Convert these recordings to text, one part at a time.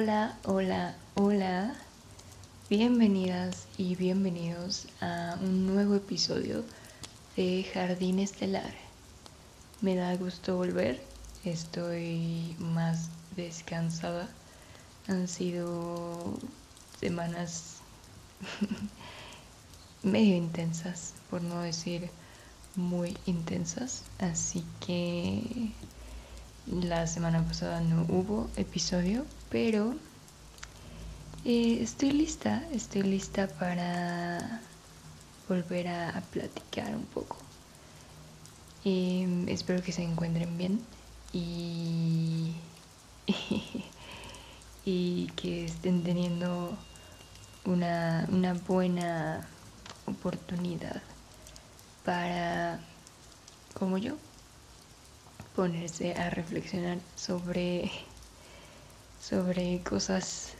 Hola, hola, hola. Bienvenidas y bienvenidos a un nuevo episodio de Jardín Estelar. Me da gusto volver. Estoy más descansada. Han sido semanas medio intensas, por no decir muy intensas. Así que la semana pasada no hubo episodio, pero eh, estoy lista, estoy lista para volver a, platicar un poco. Em, espero que se encuentren bien y, y que estén teniendo una, una buena oportunidad para, como yo, ponerse a reflexionar sobre, sobre cosas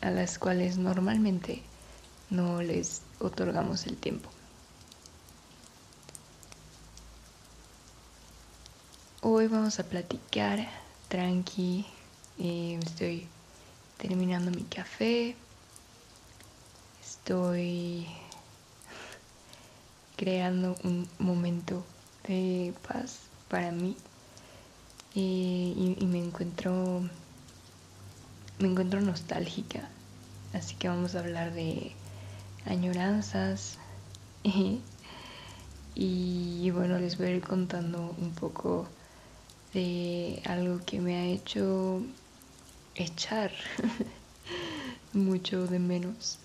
a las cuales normalmente no les otorgamos el tiempo. Hoy vamos a platicar tranqui. Eh, estoy terminando mi café. Estoy creando un momento de paz para mí y, me encuentro me encuentro nostálgica. Así que vamos a hablar de añoranzas. Y, bueno les voy a ir contando un poco de algo que me ha hecho echar mucho de menos.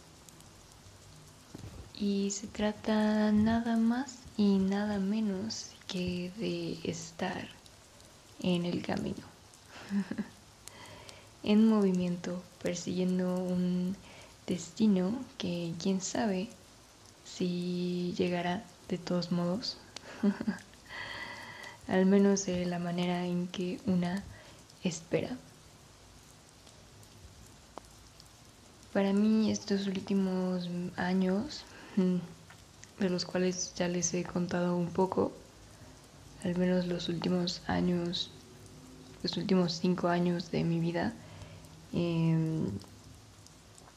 Y se trata nada más y nada menos que de estar en el camino, en movimiento, persiguiendo un destino que quién sabe si llegará de todos modos, al menos de la manera en que una espera. Para mí estos últimos años, de los cuales ya les he contado un poco, al menos los últimos años, los últimos cinco años de mi vida, em,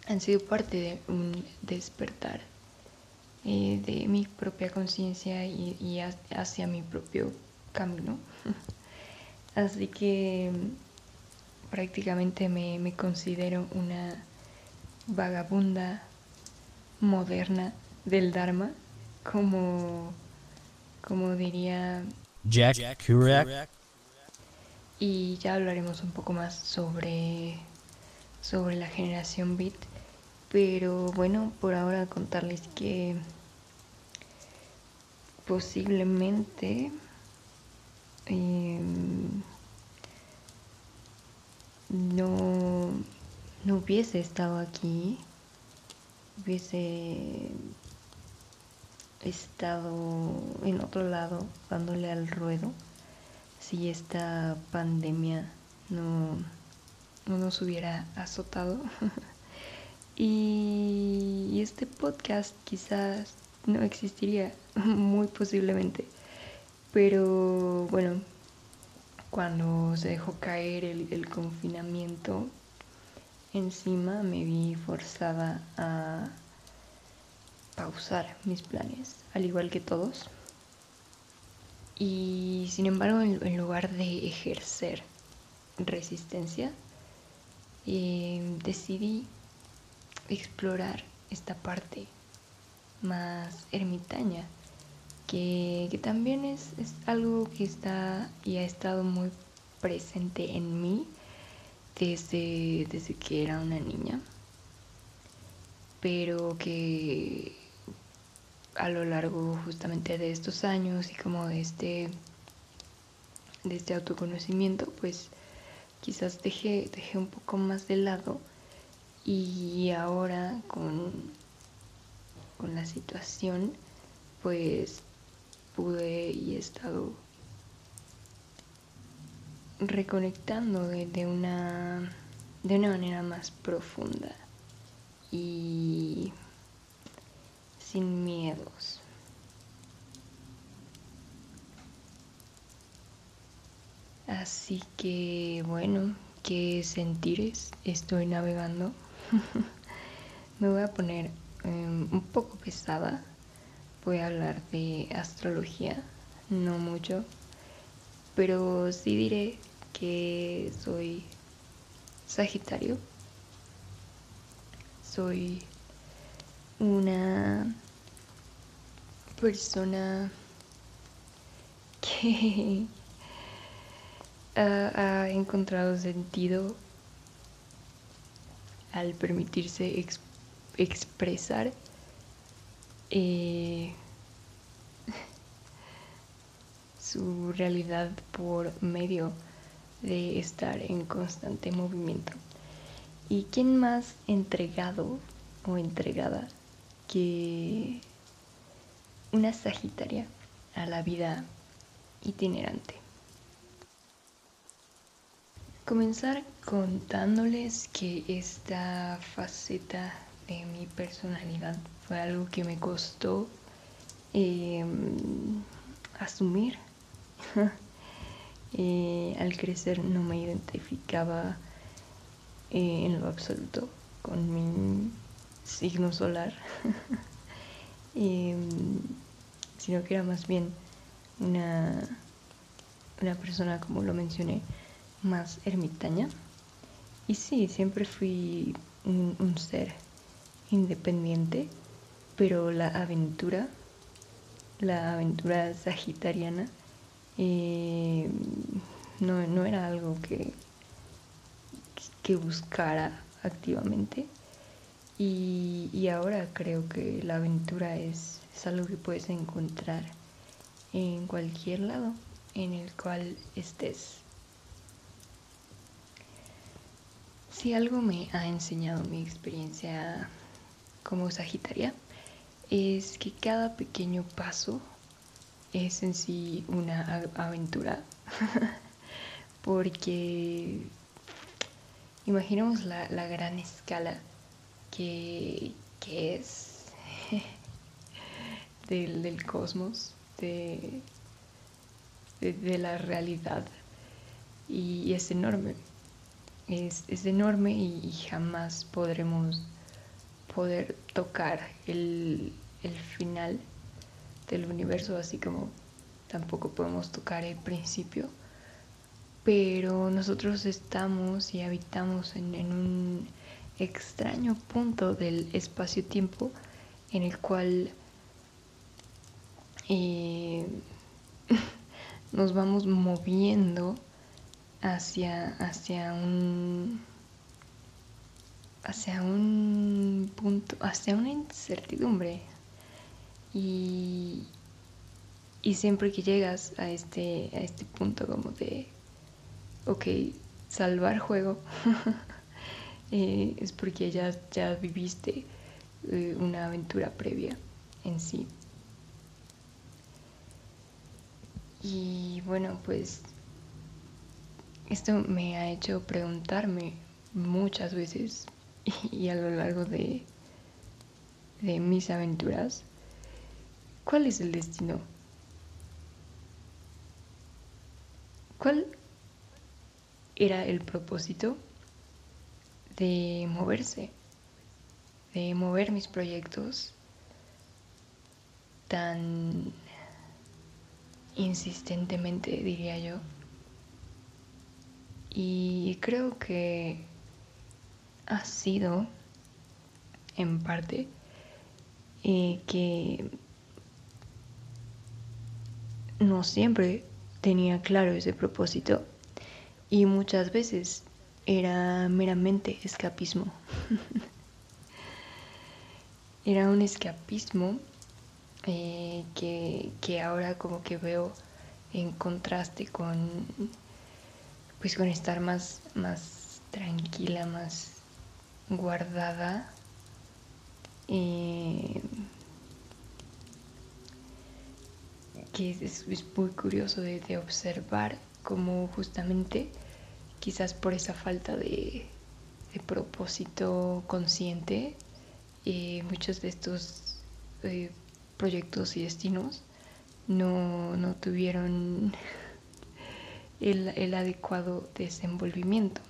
han sido parte de un despertar eh, de mi propia conciencia y, hacia mi propio camino. Así que prácticamente me, me considero una vagabunda moderna del Dharma, como, como diría Jack, Kerouac. Y ya hablaremos un poco más sobre, sobre la generación Beat. Pero bueno, por ahora contarles que posiblemente em, no, no hubiese estado aquí, hubiese estado en otro lado dándole al ruedo si esta pandemia no, no nos hubiera azotado. y, este podcast quizás no existiría, muy posiblemente. Pero bueno, cuando se dejó caer el, confinamiento encima me vi forzada a pausar mis planes, al igual que todos. Y sin embargo, en, lugar de ejercer resistencia, decidí explorar esta parte más ermitaña, que, también es, es, algo que está y ha estado muy presente en mí desde, desde que era una niña, pero que a lo largo justamente de estos años y como de este, de este autoconocimiento, pues quizás dejé, dejé un poco más de lado y ahora con, con la situación pues pude y he estado reconectando de, una, de una manera más profunda y sin miedos. Así que bueno, qué sentires estoy navegando. Me voy a poner em, un poco pesada. Voy a hablar de astrología, no mucho, pero sí diré que soy Sagitario. Soy una persona que ha, encontrado sentido al permitirse expresar eh, su realidad por medio de estar en constante movimiento. ¿Y quién más entregado o entregada que una Sagitaria a la vida itinerante? Comenzar contándoles que esta faceta de mi personalidad fue algo que me costó em, asumir. Eh, al crecer no me identificaba eh, en lo absoluto con mi signo solar, em, sino que era más bien una, una persona, como lo mencioné, más ermitaña. Y sí, siempre fui un ser independiente, pero la aventura, la aventura sagitariana, eh, no, no, era algo que, que buscara activamente. Y, ahora creo que la aventura es, es, algo que puedes encontrar en cualquier lado en el cual estés. Si algo me ha enseñado mi experiencia como Sagitaria, es que cada pequeño paso es en sí una aventura. Porque imaginemos la, gran escala que, es del, cosmos, de, de, la realidad. Y, es enorme. Es, enorme y, jamás podremos poder tocar el, el final del universo, así como tampoco podemos tocar el principio, pero nosotros estamos y habitamos en, un extraño punto del espacio-tiempo en el cual eh, nos vamos moviendo hacia, hacia un hacia un punto, hacia una incertidumbre, y, siempre que llegas a este, a este punto como de, ok, salvar juego, eh, es porque ya, ya viviste eh, una aventura previa en sí. Y bueno, pues esto me ha hecho preguntarme muchas veces y a lo largo de, de mis aventuras ¿Cuál es el destino? ¿Cuál era el propósito de moverse, de mover mis proyectos tan insistentemente, diría yo? Y creo que ha sido, en parte, eh, que no siempre tenía claro ese propósito y muchas veces era meramente escapismo. era un escapismo eh, que, ahora como que veo en contraste con pues con estar más, más tranquila, más guardada. Que es, muy curioso de, observar cómo justamente quizás por esa falta de, propósito consciente eh, muchos de estos eh, proyectos y destinos no, tuvieron el, adecuado desenvolvimiento.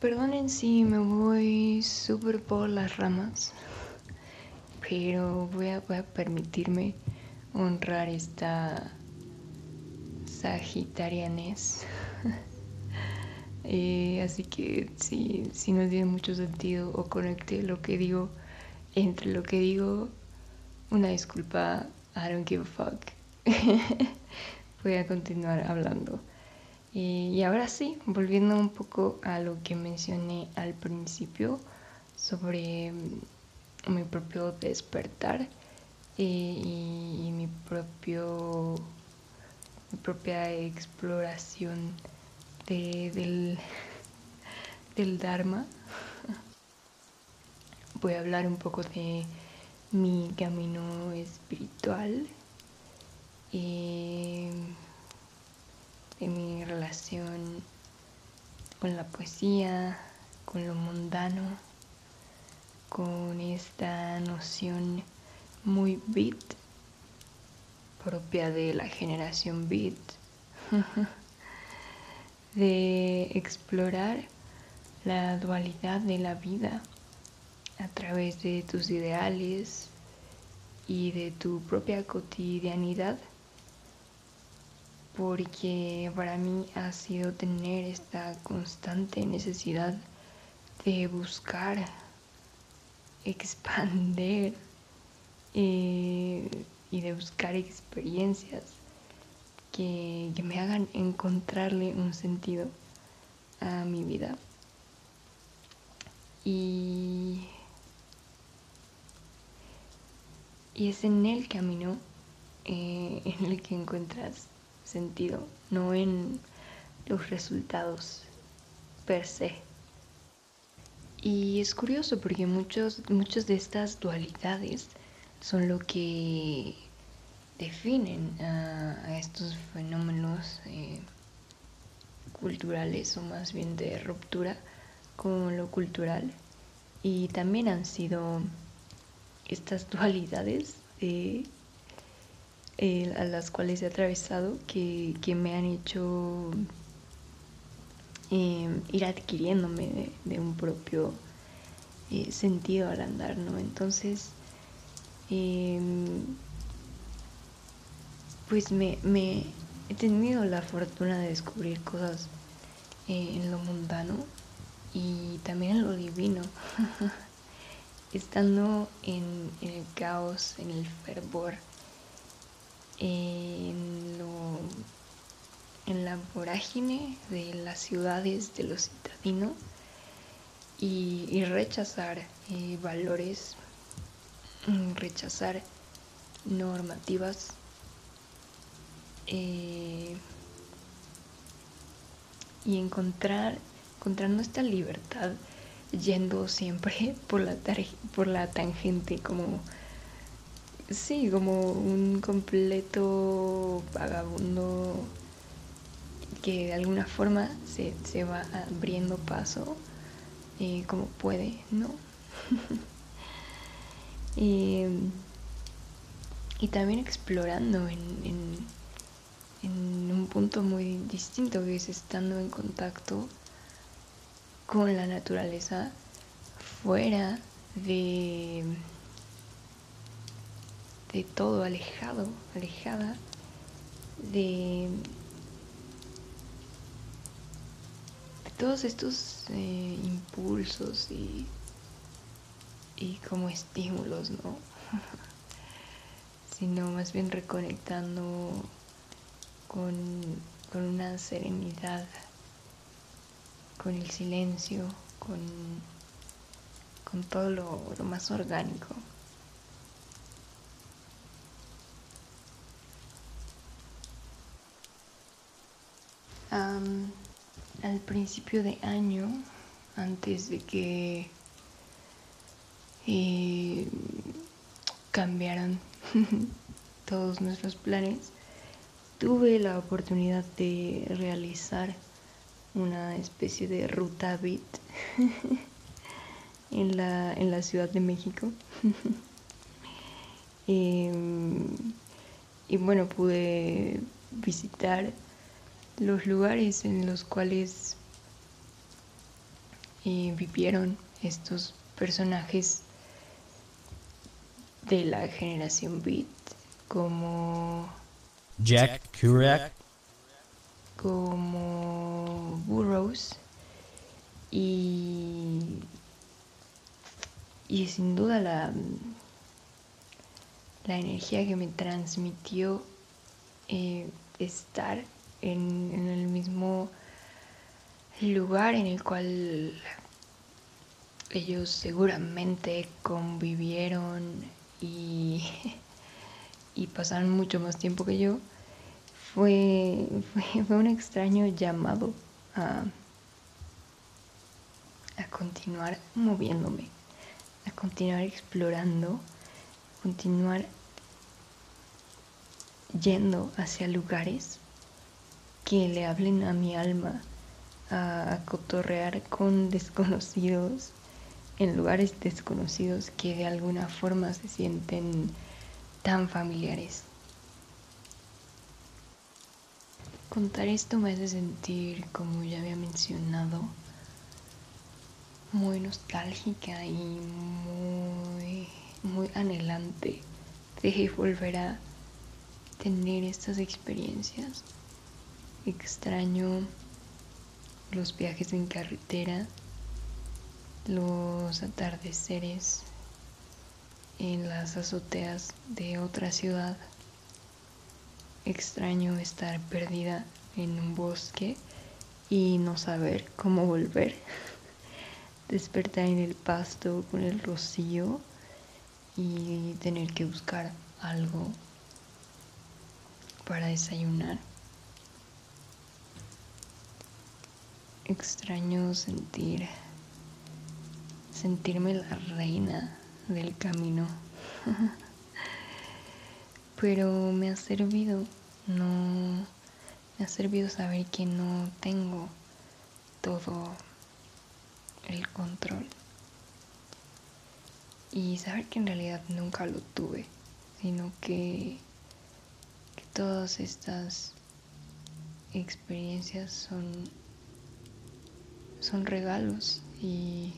Perdonen si me voy súper por las ramas, pero voy a, voy a permitirme honrar esta sagitarianes. Eh, así que si, si no tiene mucho sentido o conecte lo que digo entre lo que digo, una disculpa I don't give a fuck. voy a continuar hablando. y ahora sí, volviendo un poco a lo que mencioné al principio sobre mm, mi propio despertar y, mi propio mi propia exploración del, del Dharma. Voy a hablar un poco de mi camino espiritual y de mi relación con la poesía, con lo mundano, con esta noción muy beat propia de la generación beat de explorar la dualidad de la vida a través de tus ideales y de tu propia cotidianidad porque para mí ha sido tener esta constante necesidad de buscar expander eh, y de buscar experiencias que, me hagan encontrarle un sentido a mi vida. Y, y es en el camino eh, en el que encuentras sentido, no en los resultados per se. Y es curioso porque muchos, muchas de estas dualidades son lo que definen a, estos fenómenos eh, culturales o más bien de ruptura con lo cultural y también han sido estas dualidades eh, a las cuales he atravesado que, me han hecho em, ir adquiriéndome de, un propio eh, sentido al andar, ¿no? Entonces, Em, pues me, he tenido la fortuna de descubrir cosas eh, en lo mundano y también en lo divino. Estando en, el caos, en el fervor, en, lo, la vorágine de las ciudades, de los citadinos, y, rechazar eh, valores Mm, rechazar normativas eh, y encontrar encontrando esta libertad yendo siempre por la por la tangente como sí como un completo vagabundo que de alguna forma se, se va abriendo paso eh, como puede no Y, también explorando en, en, un punto muy distinto que es estando en contacto con la naturaleza fuera de, de todo, alejado, alejada de, todos estos eh, impulsos y y como estímulos, ¿no? sino más bien reconectando con, una serenidad, con el silencio, con, con todo lo, más orgánico. al principio de año, antes de que y cambiaron todos nuestros planes, tuve la oportunidad de realizar una especie de ruta bit en, la, en la Ciudad de México. Em, y bueno, pude visitar los lugares en los cuales eh, vivieron estos personajes de la generación Beat como Jack Kerouac, como Burroughs y y sin duda la la energía que me transmitió eh, estar en, en el mismo lugar en el cual ellos seguramente convivieron y, y pasaron mucho más tiempo que yo, fue, fue, un extraño llamado a, a continuar moviéndome, a continuar explorando, a continuar yendo hacia lugares que le hablen a mi alma, a, a cotorrear con desconocidos, en lugares desconocidos que de alguna forma se sienten tan familiares. Contar esto me hace sentir, como ya había mencionado, muy nostálgica y muy, muy anhelante de volver a tener estas experiencias. Extraño los viajes en carretera, los atardeceres en las azoteas de otra ciudad. Extraño estar perdida en un bosque y no saber cómo volver. Despertar en el pasto con el rocío y tener que buscar algo para desayunar. Extraño sentir sentirme la reina del camino. Pero me ha servido, no me ha servido saber que no tengo todo el control. Y saber que en realidad nunca lo tuve, sino que, todas estas experiencias son, son regalos y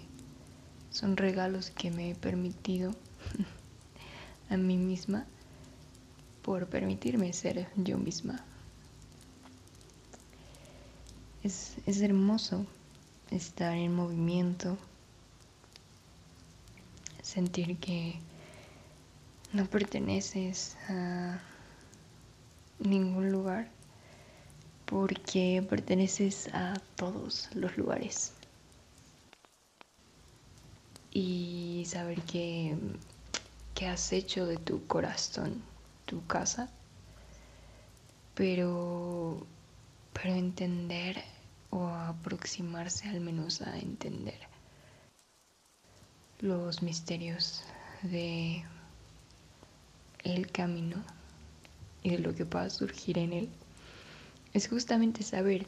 son regalos que me he permitido a mí misma por permitirme ser yo misma. Es, es hermoso estar en movimiento, sentir que no perteneces a ningún lugar porque perteneces a todos los lugares y saber que, has hecho de tu corazón tu casa, pero, pero entender o aproximarse al menos a entender los misterios de el camino y de lo que pueda surgir en él es justamente saber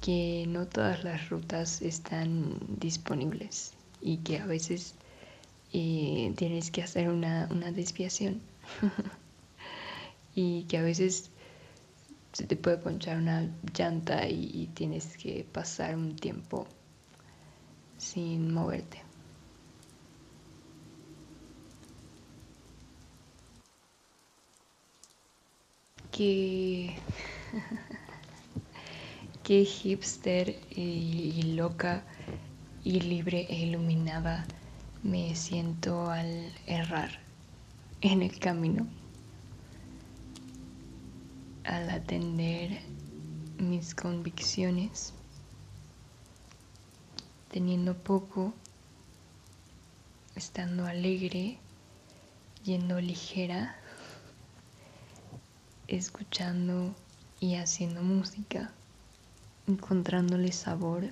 que no todas las rutas están disponibles y que a veces eh, tienes que hacer una, desviación y que a veces se te puede ponchar una llanta y, tienes que pasar un tiempo sin moverte. Que hipster y loca y libre e iluminada me siento al errar en el camino, al atender mis convicciones, teniendo poco, estando alegre, yendo ligera, escuchando y haciendo música, encontrándole sabor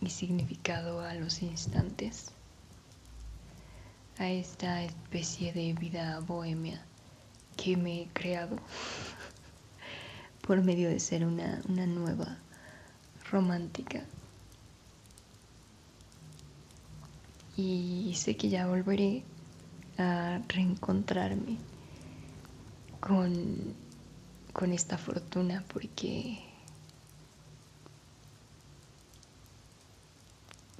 y significado a los instantes, a esta especie de vida bohemia que me he creado por medio de ser una, una nueva romántica. Y sé que ya volveré a reencontrarme con, con esta fortuna porque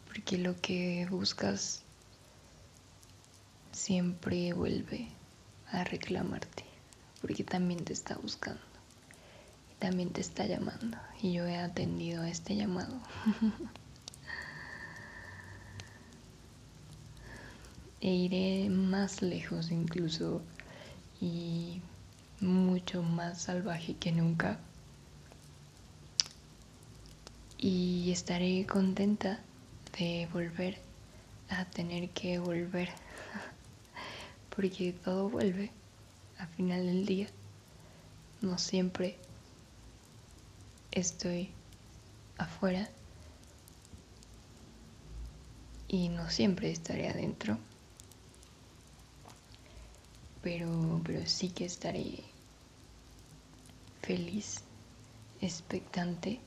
porque lo que buscas siempre vuelve a reclamarte, porque también te está buscando, y también te está llamando, y yo he atendido a este llamado. e iré más lejos incluso y mucho más salvaje que nunca. Y estaré contenta de volver a tener que volver. Porque todo vuelve al final del día. No siempre estoy afuera y no siempre estaré adentro pero, pero sí que estaré feliz, expectante,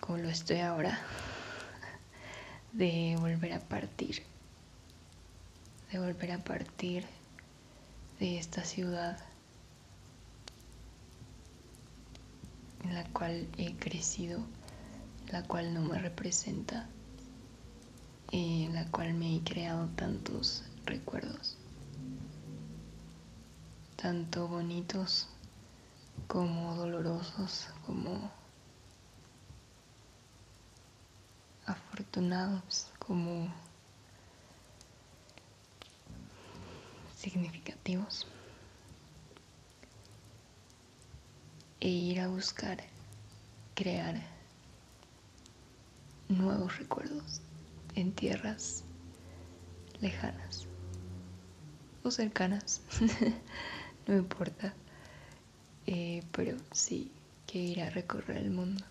como lo estoy ahora, de volver a partir, de volver a partir de esta ciudad en la cual he crecido, la cual no me representa, en la cual me he creado tantos recuerdos tanto bonitos como dolorosos, como afortunados, como significativos. E ir a buscar, crear nuevos recuerdos en tierras lejanas o cercanas. no importa. Eh, pero sí que ir a recorrer el mundo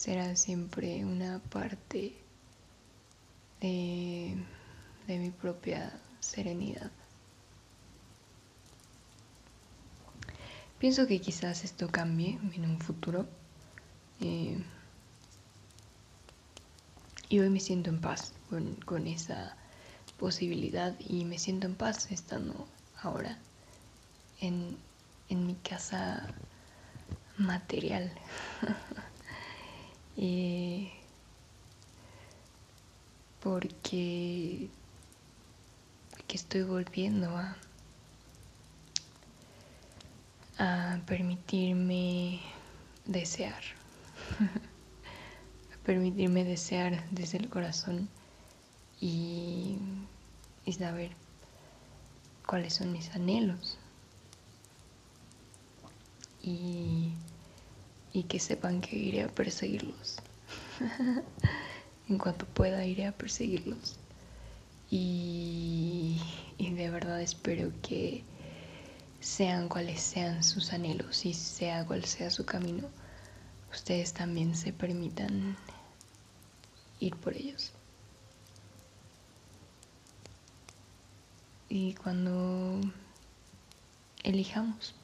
será siempre una parte de, mi propia serenidad. Pienso que quizás esto cambie en un futuro. Eh, y hoy me siento en paz con, esa posibilidad y me siento en paz estando ahora en, mi casa material. porque, porque estoy volviendo a, permitirme desear, a permitirme desear desde el corazón y saber cuáles son mis anhelos y, que sepan que iré a perseguirlos. en cuanto pueda iré a perseguirlos. Y, y de verdad espero que sean cuales sean sus anhelos y sea cual sea su camino, ustedes también se permitan ir por ellos. Y cuando elijamos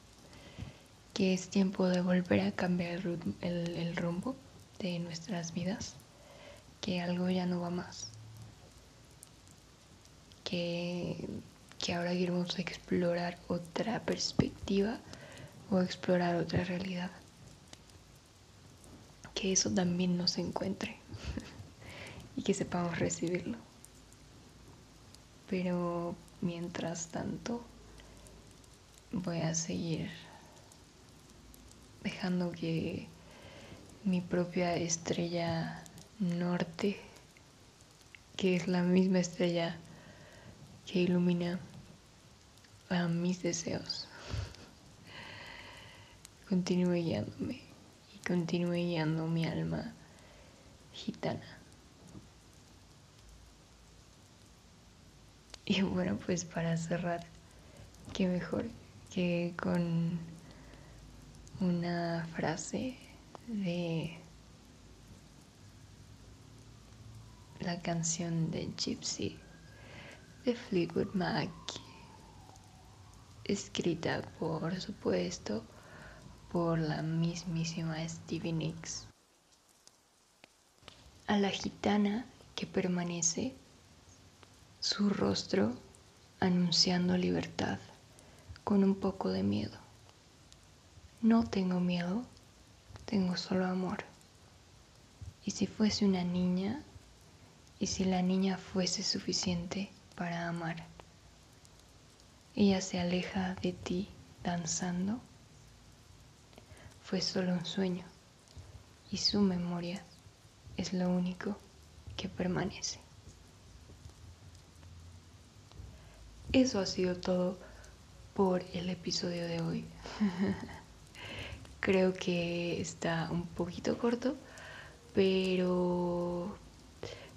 que es tiempo de volver a cambiar el, rumbo de nuestras vidas, que algo ya no va más, que, que ahora queremos explorar otra perspectiva o explorar otra realidad, que eso también nos encuentre y que sepamos recibirlo. Pero mientras tanto, voy a seguir dejando que mi propia estrella norte, que es la misma estrella que ilumina a mis deseos, continúe guiándome y continúe guiando mi alma gitana. Y bueno, pues para cerrar, qué mejor que con una frase de la canción de Gypsy de Fleetwood Mac, escrita por supuesto por la mismísima Stevie Nicks. A la gitana que permanece, su rostro anunciando libertad con un poco de miedo. No tengo miedo, tengo solo amor. Y si fuese una niña, y si la niña fuese suficiente para amar. Ella se aleja de ti danzando. Fue solo un sueño y su memoria es lo único que permanece. Eso ha sido todo por el episodio de hoy. Creo que está un poquito corto, pero,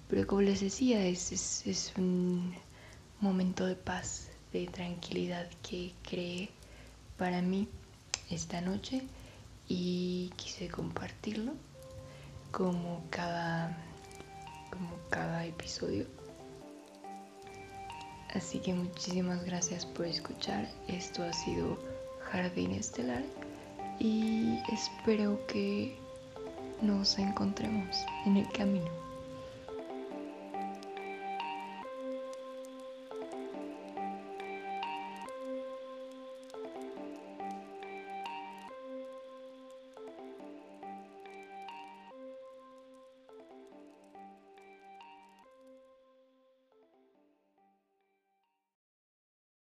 pero como les decía, es, es, es un momento de paz, de tranquilidad que creé para mí esta noche y quise compartirlo como cada, como cada episodio. Así que muchísimas gracias por escuchar. Esto ha sido Jardín Estelar y espero que nos encontremos en el camino.